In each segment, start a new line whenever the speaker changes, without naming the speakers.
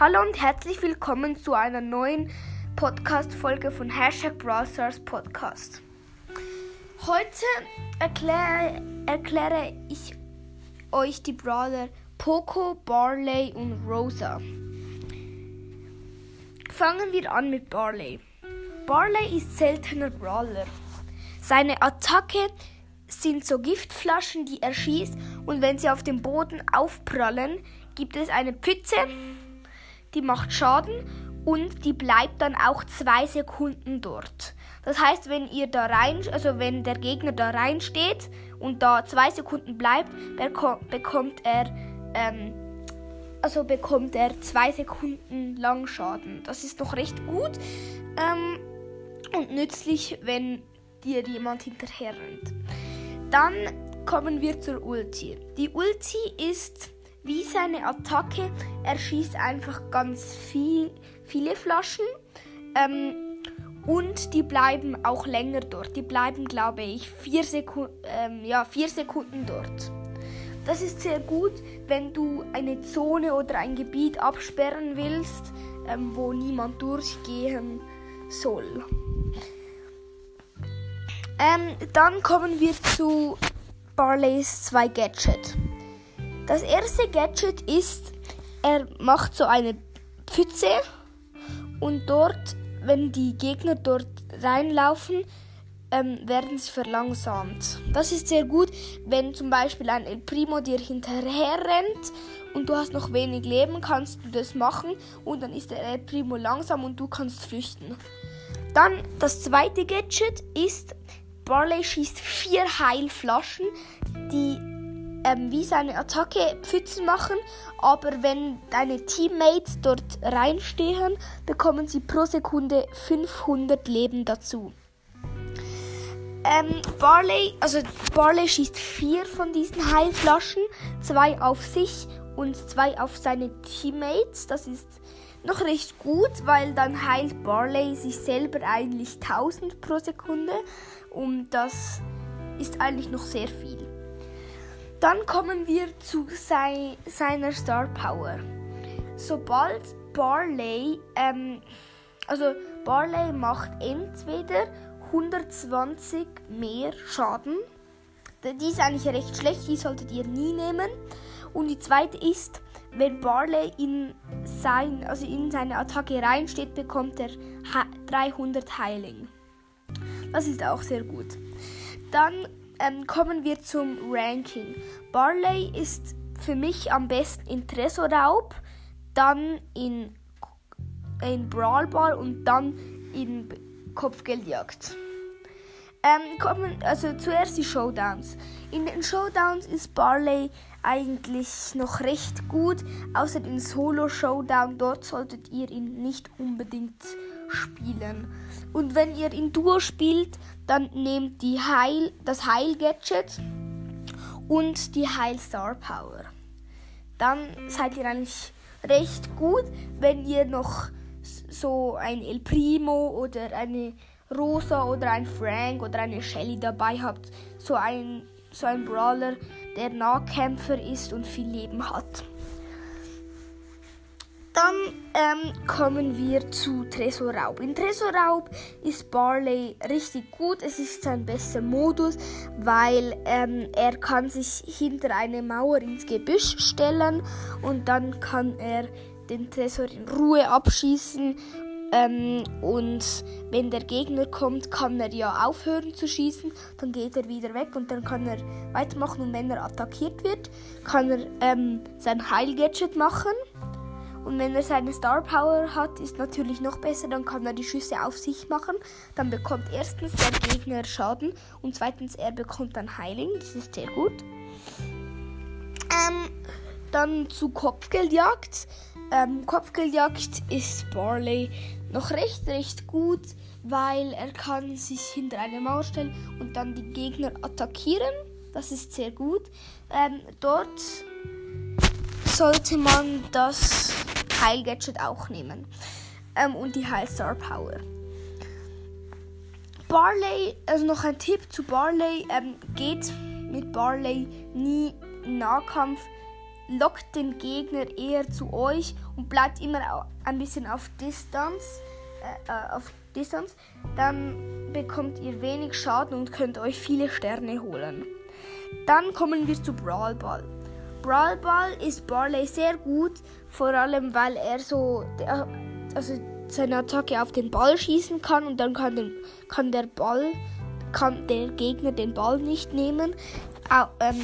Hallo und herzlich willkommen zu einer neuen Podcast-Folge von Hashtag Brawl Stars Podcast. Heute erkläre, erkläre ich euch die Brawler Poco, Barley und Rosa. Fangen wir an mit Barley. Barley ist seltener Brawler. Seine Attacke sind so Giftflaschen, die er schießt und wenn sie auf dem Boden aufprallen, gibt es eine Pfütze, die macht Schaden und die bleibt dann auch zwei Sekunden dort. Das heißt, wenn ihr da rein, also wenn der Gegner da reinsteht und da zwei Sekunden bleibt, bekommt er, ähm, also bekommt er zwei Sekunden lang Schaden. Das ist noch recht gut ähm, und nützlich, wenn dir jemand hinterher rennt. Dann kommen wir zur Ulti. Die Ulti ist wie seine Attacke. Er schießt einfach ganz viel, viele Flaschen. Ähm, und die bleiben auch länger dort. Die bleiben, glaube ich, vier, Seku ähm, ja, vier Sekunden dort. Das ist sehr gut, wenn du eine Zone oder ein Gebiet absperren willst, ähm, wo niemand durchgehen soll. Ähm, dann kommen wir zu Barleys 2 Gadget. Das erste Gadget ist, er macht so eine Pfütze und dort, wenn die Gegner dort reinlaufen, ähm, werden sie verlangsamt. Das ist sehr gut, wenn zum Beispiel ein El Primo dir hinterher rennt und du hast noch wenig Leben, kannst du das machen und dann ist der El Primo langsam und du kannst flüchten. Dann das zweite Gadget ist, Barley schießt vier Heilflaschen, die ähm, wie seine Attacke Pfützen machen, aber wenn deine Teammates dort reinstehen, bekommen sie pro Sekunde 500 Leben dazu. Ähm, Barley, also Barley schießt vier von diesen Heilflaschen, zwei auf sich und zwei auf seine Teammates. Das ist noch recht gut, weil dann heilt Barley sich selber eigentlich 1000 pro Sekunde und das ist eigentlich noch sehr viel. Dann kommen wir zu sei, seiner Star Power. Sobald Barley, ähm, also Barley macht entweder 120 mehr Schaden. Die ist eigentlich recht schlecht, die solltet ihr nie nehmen. Und die zweite ist, wenn Barley in, sein, also in seine Attacke reinsteht, bekommt er 300 Heiling. Das ist auch sehr gut. Dann ähm, kommen wir zum Ranking. Barley ist für mich am besten in Tresorraub, dann in, in Brawl Ball und dann in Kopfgeldjagd. Ähm, kommen, also zuerst die Showdowns. In den Showdowns ist Barley eigentlich noch recht gut, außer den Solo-Showdown. Dort solltet ihr ihn nicht unbedingt spielen. Und wenn ihr in Duo spielt, dann nehmt die Heil, das Heil-Gadget und die Heil-Star Power. Dann seid ihr eigentlich recht gut, wenn ihr noch so ein El Primo oder eine Rosa oder ein Frank oder eine Shelly dabei habt. So ein, so ein Brawler, der Nahkämpfer ist und viel Leben hat. Dann ähm, kommen wir zu Tresorraub. In Tresorraub ist Barley richtig gut. Es ist sein bester Modus, weil ähm, er kann sich hinter eine Mauer ins Gebüsch stellen und dann kann er den Tresor in Ruhe abschießen ähm, und wenn der Gegner kommt, kann er ja aufhören zu schießen, dann geht er wieder weg und dann kann er weitermachen. Und wenn er attackiert wird, kann er ähm, sein Heil-Gadget machen. Und wenn er seine Star Power hat, ist natürlich noch besser, dann kann er die Schüsse auf sich machen. Dann bekommt erstens der Gegner Schaden und zweitens er bekommt dann Heiling. Das ist sehr gut. Ähm, dann zu Kopfgeldjagd. Ähm, Kopfgeldjagd ist Barley noch recht, recht gut, weil er kann sich hinter eine Mauer stellen und dann die Gegner attackieren. Das ist sehr gut. Ähm, dort sollte man das Heil-Gadget auch nehmen. Ähm, und die Heil-Star Power. Barley, also noch ein Tipp zu Barley, ähm, geht mit Barley nie Nahkampf lockt den Gegner eher zu euch und bleibt immer ein bisschen auf Distanz, äh, äh, auf Distanz, dann bekommt ihr wenig Schaden und könnt euch viele Sterne holen. Dann kommen wir zu Brawl Ball. Brawl Ball ist Barley sehr gut, vor allem weil er so also seine Attacke auf den Ball schießen kann und dann kann, den, kann der Ball kann der Gegner den Ball nicht nehmen. Ähm,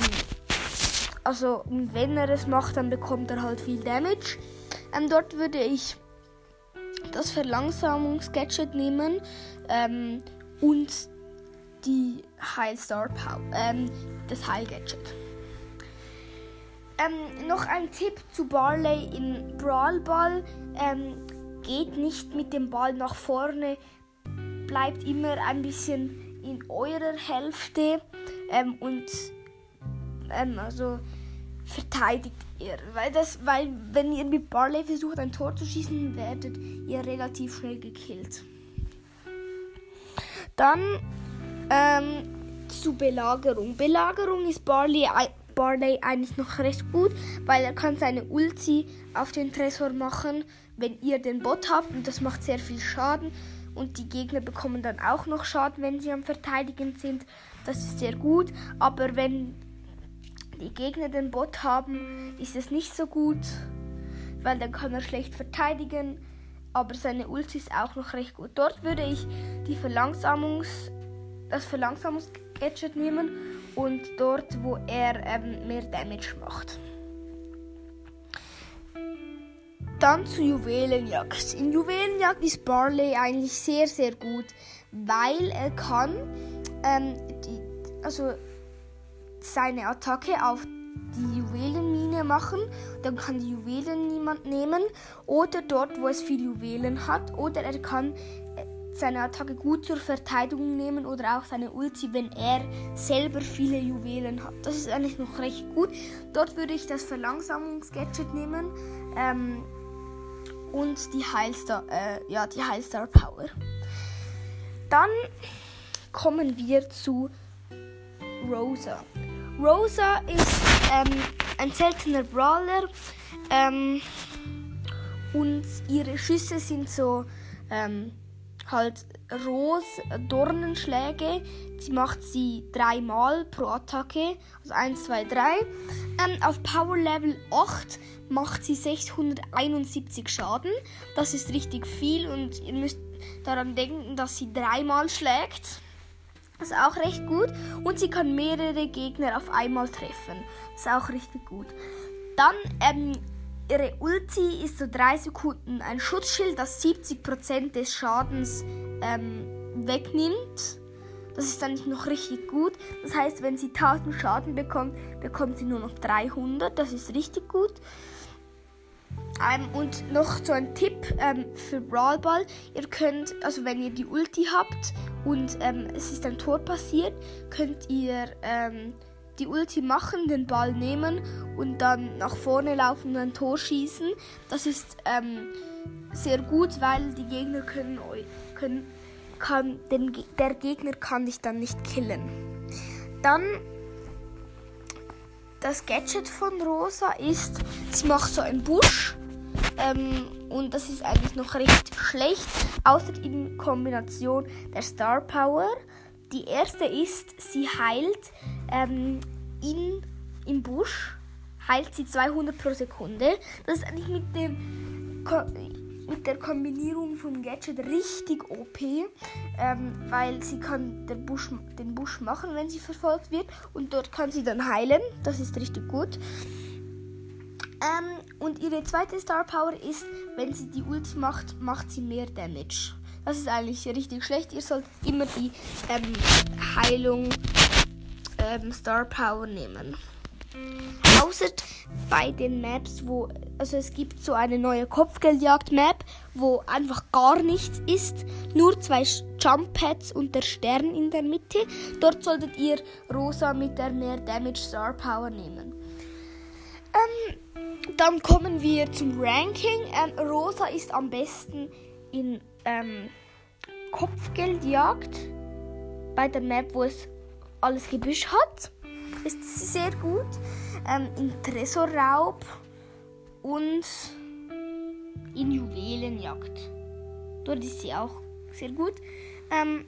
also wenn er es macht, dann bekommt er halt viel Damage. Ähm, dort würde ich das Verlangsamungsgadget nehmen ähm, und die Heilstar Power, das Heilgadget. Ähm, noch ein Tipp zu Barley in Brawl Ball. Ähm, geht nicht mit dem Ball nach vorne, bleibt immer ein bisschen in eurer Hälfte ähm, und ähm, also verteidigt ihr. Weil, das, weil wenn ihr mit Barley versucht ein Tor zu schießen, werdet ihr relativ schnell gekillt. Dann ähm, zu Belagerung. Belagerung ist Barley, Barley eigentlich noch recht gut, weil er kann seine Ulti auf den Tresor machen, wenn ihr den Bot habt und das macht sehr viel Schaden und die Gegner bekommen dann auch noch Schaden, wenn sie am Verteidigen sind. Das ist sehr gut, aber wenn die Gegner den Bot haben, ist es nicht so gut, weil dann kann er schlecht verteidigen, aber seine Ulti ist auch noch recht gut. Dort würde ich die Verlangsamungs, das Verlangsamungsgadget nehmen und dort, wo er ähm, mehr Damage macht. Dann zu Juwelenjagd. In Juwelenjagd ist Barley eigentlich sehr, sehr gut, weil er kann ähm, die, also seine Attacke auf die Juwelenmine machen. Dann kann die Juwelen niemand nehmen. Oder dort, wo es viel Juwelen hat. Oder er kann seine Attacke gut zur Verteidigung nehmen oder auch seine Ulti, wenn er selber viele Juwelen hat. Das ist eigentlich noch recht gut. Dort würde ich das Verlangsamungsgadget nehmen. Ähm, und die Heilstar, äh, ja, die Heilstar Power. Dann kommen wir zu Rosa. Rosa ist ähm, ein seltener Brawler ähm, und ihre Schüsse sind so ähm, halt Ros Dornenschläge. Sie macht sie dreimal pro Attacke, also 1, 2, 3. auf Power Level 8 macht sie 671 Schaden. Das ist richtig viel und ihr müsst daran denken, dass sie dreimal schlägt. Das ist auch recht gut. Und sie kann mehrere Gegner auf einmal treffen. Das ist auch richtig gut. Dann, ähm, ihre Ulti ist so 3 Sekunden ein Schutzschild, das 70% des Schadens ähm, wegnimmt. Das ist dann noch richtig gut. Das heißt, wenn sie 1000 Schaden bekommt, bekommt sie nur noch 300. Das ist richtig gut. Ähm, und noch so ein Tipp ähm, für Brawl Ball. Ihr könnt, also wenn ihr die Ulti habt und ähm, es ist ein Tor passiert, könnt ihr ähm, die Ulti machen, den Ball nehmen und dann nach vorne laufen und ein Tor schießen. Das ist ähm, sehr gut, weil die Gegner können, können kann, den, der Gegner kann dich dann nicht killen. Dann das Gadget von Rosa ist, sie macht so einen Busch ähm, und das ist eigentlich noch recht schlecht, außer in Kombination der Star Power. Die erste ist, sie heilt ähm, in, im Busch, heilt sie 200 pro Sekunde. Das ist eigentlich mit dem mit der Kombinierung vom Gadget richtig OP, ähm, weil sie kann den Busch, den Busch machen, wenn sie verfolgt wird und dort kann sie dann heilen. Das ist richtig gut. Ähm, und ihre zweite Star Power ist, wenn sie die Ulti macht, macht sie mehr Damage. Das ist eigentlich richtig schlecht. Ihr sollt immer die ähm, Heilung ähm, Star Power nehmen. Außer bei den Maps, wo, also es gibt so eine neue Kopfgeldjagd-Map, wo einfach gar nichts ist, nur zwei Jump Pads und der Stern in der Mitte. Dort solltet ihr Rosa mit der mehr Damage Star Power nehmen. Ähm, dann kommen wir zum Ranking. Ähm, Rosa ist am besten in ähm, Kopfgeldjagd bei der Map, wo es alles Gebüsch hat. ist sie sehr gut. Ähm, in Tresorraub und in Juwelenjagd. Dort ist sie auch sehr gut. Ähm,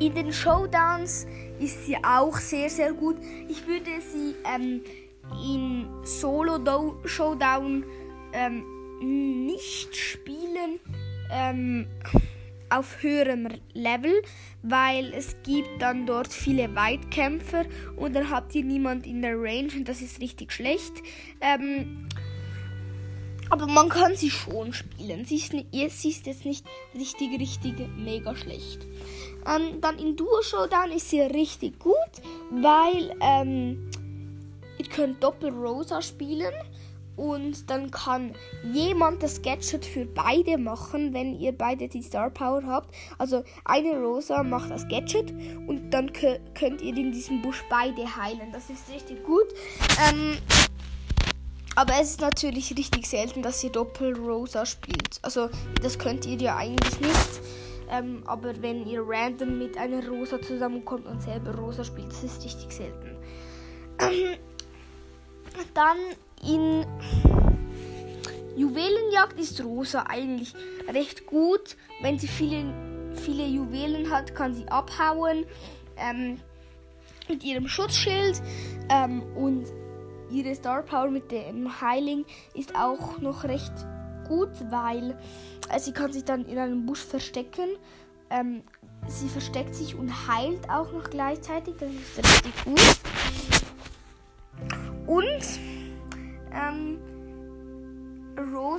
in den Showdowns ist sie auch sehr, sehr gut. Ich würde sie ähm, in Solo-Showdown ähm, nicht spielen ähm, auf höherem Level, weil es gibt dann dort viele Weitkämpfer und dann habt ihr niemand in der Range und das ist richtig schlecht. Ähm, aber man kann sie schon spielen. Sie ist, sie ist jetzt nicht richtig, richtig mega schlecht. Ähm, dann in Duo Showdown ist sie richtig gut, weil ähm, ihr könnt Doppel Rosa spielen und dann kann jemand das Gadget für beide machen, wenn ihr beide die Star Power habt. Also eine Rosa macht das Gadget und dann könnt ihr in diesem Busch beide heilen. Das ist richtig gut. Ähm, aber es ist natürlich richtig selten, dass ihr Doppel-Rosa spielt. Also das könnt ihr ja eigentlich nicht. Ähm, aber wenn ihr random mit einer Rosa zusammenkommt und selber Rosa spielt, das ist richtig selten. Ähm, dann in Juwelenjagd ist Rosa eigentlich recht gut. Wenn sie viele, viele Juwelen hat, kann sie abhauen ähm, mit ihrem Schutzschild. Ähm, und ihre Star Power mit dem Heiling ist auch noch recht gut, weil äh, sie kann sich dann in einem Busch verstecken. Ähm, sie versteckt sich und heilt auch noch gleichzeitig. Das ist richtig gut. Und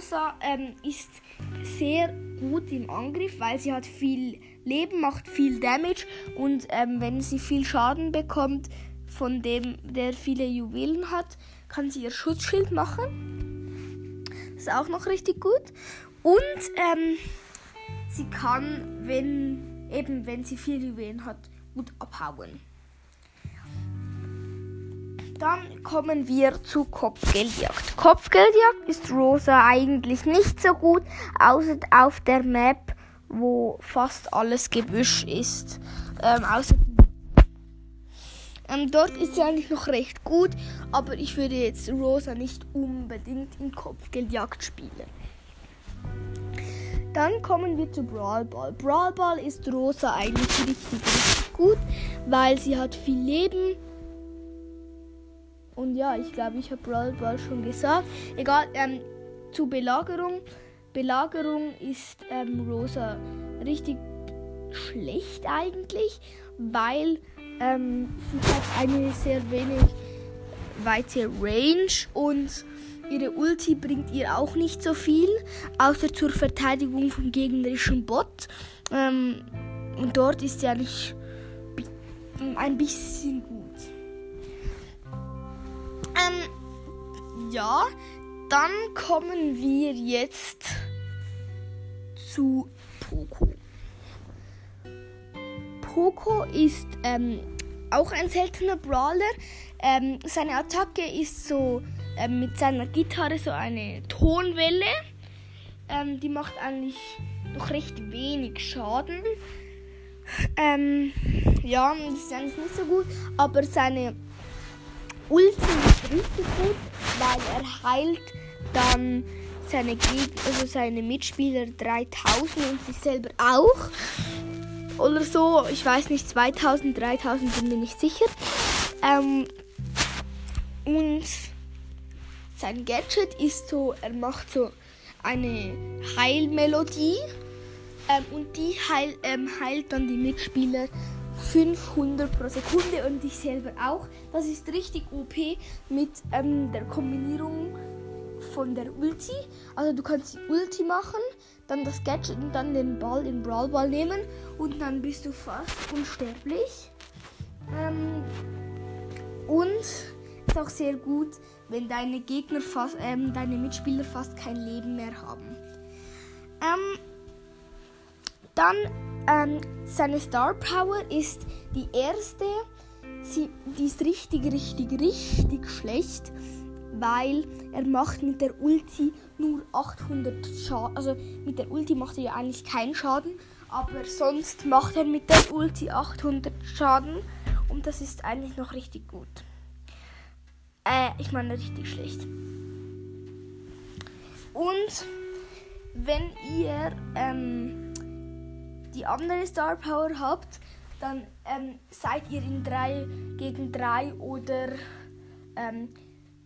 Rosa ähm, ist sehr gut im Angriff, weil sie hat viel Leben, macht viel Damage und ähm, wenn sie viel Schaden bekommt, von dem, der viele Juwelen hat, kann sie ihr Schutzschild machen. Ist auch noch richtig gut. Und ähm, sie kann, wenn eben wenn sie viele Juwelen hat, gut abhauen. Dann kommen wir zu Kopfgeldjagd. Kopfgeldjagd ist Rosa eigentlich nicht so gut, außer auf der Map, wo fast alles Gebüsch ist. Ähm, außer ähm, dort ist sie eigentlich noch recht gut, aber ich würde jetzt Rosa nicht unbedingt in Kopfgeldjagd spielen. Dann kommen wir zu Brawl Ball. Brawl Ball ist Rosa eigentlich richtig, richtig gut, weil sie hat viel Leben. Und ja, ich glaube, ich habe Brawl Ball schon gesagt. Egal, ähm, zu Belagerung. Belagerung ist ähm, Rosa richtig schlecht eigentlich, weil ähm, sie hat eine sehr wenig weite Range und ihre Ulti bringt ihr auch nicht so viel, außer zur Verteidigung vom gegnerischen Bot. Ähm, und dort ist sie eigentlich ein bisschen gut. Ja, dann kommen wir jetzt zu Poco. Poco ist ähm, auch ein seltener Brawler. Ähm, seine Attacke ist so ähm, mit seiner Gitarre so eine Tonwelle. Ähm, die macht eigentlich noch recht wenig Schaden. Ähm, ja, das ist eigentlich nicht so gut. Aber seine Ulti richtig gut, weil er heilt dann seine Gegner, also seine Mitspieler 3000 und sich selber auch oder so. Ich weiß nicht, 2000, 3000 bin mir nicht sicher. Ähm, und sein Gadget ist so, er macht so eine Heilmelodie ähm, und die heil, ähm, heilt dann die Mitspieler 500 pro Sekunde und ich selber auch. Das ist richtig OP mit ähm, der Kombinierung von der Ulti. Also du kannst die Ulti machen, dann das Gadget und dann den Ball, den Brawl Ball nehmen und dann bist du fast unsterblich. Ähm, und ist auch sehr gut, wenn deine Gegner fast, ähm, deine Mitspieler fast kein Leben mehr haben. Ähm, dann ähm, seine Star Power ist die erste. Sie, die ist richtig, richtig, richtig schlecht weil er macht mit der Ulti nur 800 Schaden. Also mit der Ulti macht er ja eigentlich keinen Schaden, aber sonst macht er mit der Ulti 800 Schaden Und das ist eigentlich noch richtig gut. Äh, ich meine richtig schlecht. Und wenn ihr ähm, die andere Star Power habt, dann ähm, seid ihr in 3 gegen 3 oder ähm,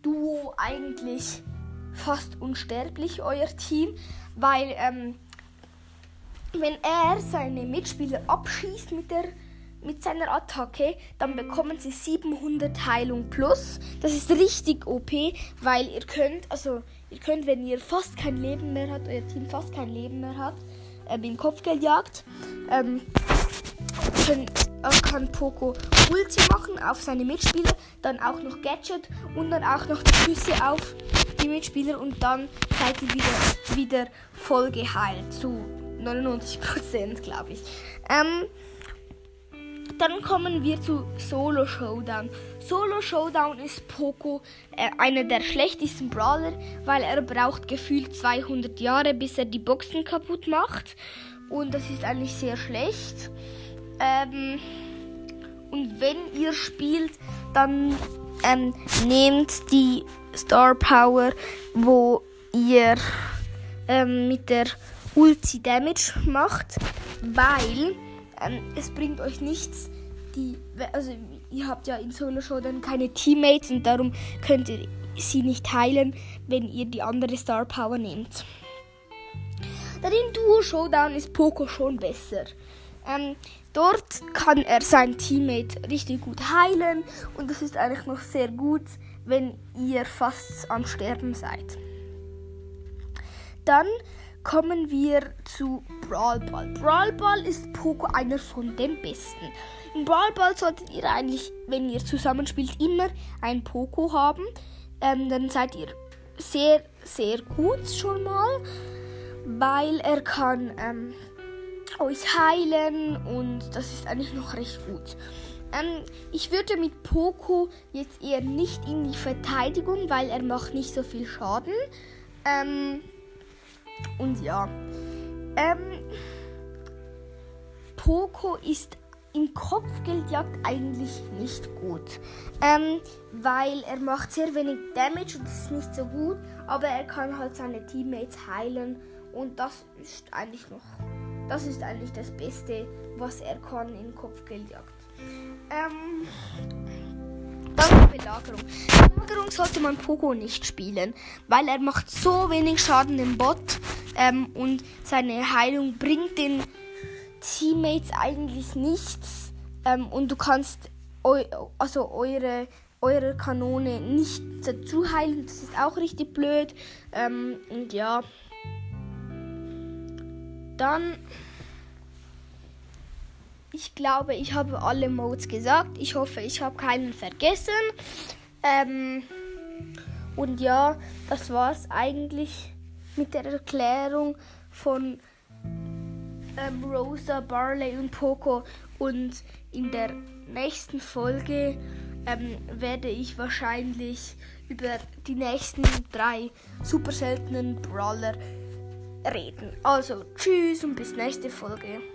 Duo eigentlich fast unsterblich, euer Team, weil ähm, wenn er seine Mitspieler abschießt mit, der, mit seiner Attacke, dann bekommen sie 700 Heilung plus. Das ist richtig OP, weil ihr könnt, also ihr könnt, wenn ihr fast kein Leben mehr habt, euer Team fast kein Leben mehr hat, ähm, in Kopfgeldjagd, ähm, können, äh, kann Poco Ulti machen auf seine Mitspieler, dann auch noch Gadget und dann auch noch die Schüsse auf die Mitspieler und dann seid ihr wieder, wieder voll geheilt zu 99%, glaube ich. Ähm, dann kommen wir zu Solo Showdown. Solo Showdown ist Poco äh, einer der schlechtesten Brawler, weil er braucht gefühlt 200 Jahre, bis er die Boxen kaputt macht. Und das ist eigentlich sehr schlecht. Ähm, und wenn ihr spielt, dann ähm, nehmt die Star Power, wo ihr ähm, mit der Ulti Damage macht, weil ähm, es bringt euch nichts. Die, also ihr habt ja in Solo Showdown keine Teammates und darum könnt ihr sie nicht heilen, wenn ihr die andere Star Power nehmt. Dann in Duo Showdown ist Poco schon besser. Ähm, dort kann er sein Teammate richtig gut heilen und das ist eigentlich noch sehr gut, wenn ihr fast am Sterben seid. Dann kommen wir zu Brawl Ball. Brawl Ball ist Poco einer von den besten. In Brawl Ball solltet ihr eigentlich, wenn ihr zusammenspielt, immer ein Poco haben. Ähm, dann seid ihr sehr, sehr gut schon mal, weil er kann ähm, euch heilen und das ist eigentlich noch recht gut. Ähm, ich würde mit Poco jetzt eher nicht in die Verteidigung, weil er macht nicht so viel Schaden. Ähm, und ja. Ähm, Poco ist in Kopfgeldjagd eigentlich nicht gut. Ähm, weil er macht sehr wenig Damage und das ist nicht so gut. Aber er kann halt seine Teammates heilen. Und das ist eigentlich noch. Das ist eigentlich das Beste, was er kann in Kopfgeldjagd. Ähm, Belagerung. Belagerung sollte man Poco nicht spielen, weil er macht so wenig Schaden im Bot ähm, und seine Heilung bringt den Teammates eigentlich nichts ähm, und du kannst eu also eure eure Kanone nicht dazu heilen. Das ist auch richtig blöd. Ähm, und ja. Dann ich glaube, ich habe alle Modes gesagt. Ich hoffe, ich habe keinen vergessen. Ähm, und ja, das war es eigentlich mit der Erklärung von ähm, Rosa, Barley und Poco. Und in der nächsten Folge ähm, werde ich wahrscheinlich über die nächsten drei super seltenen Brawler reden. Also, tschüss und bis nächste Folge.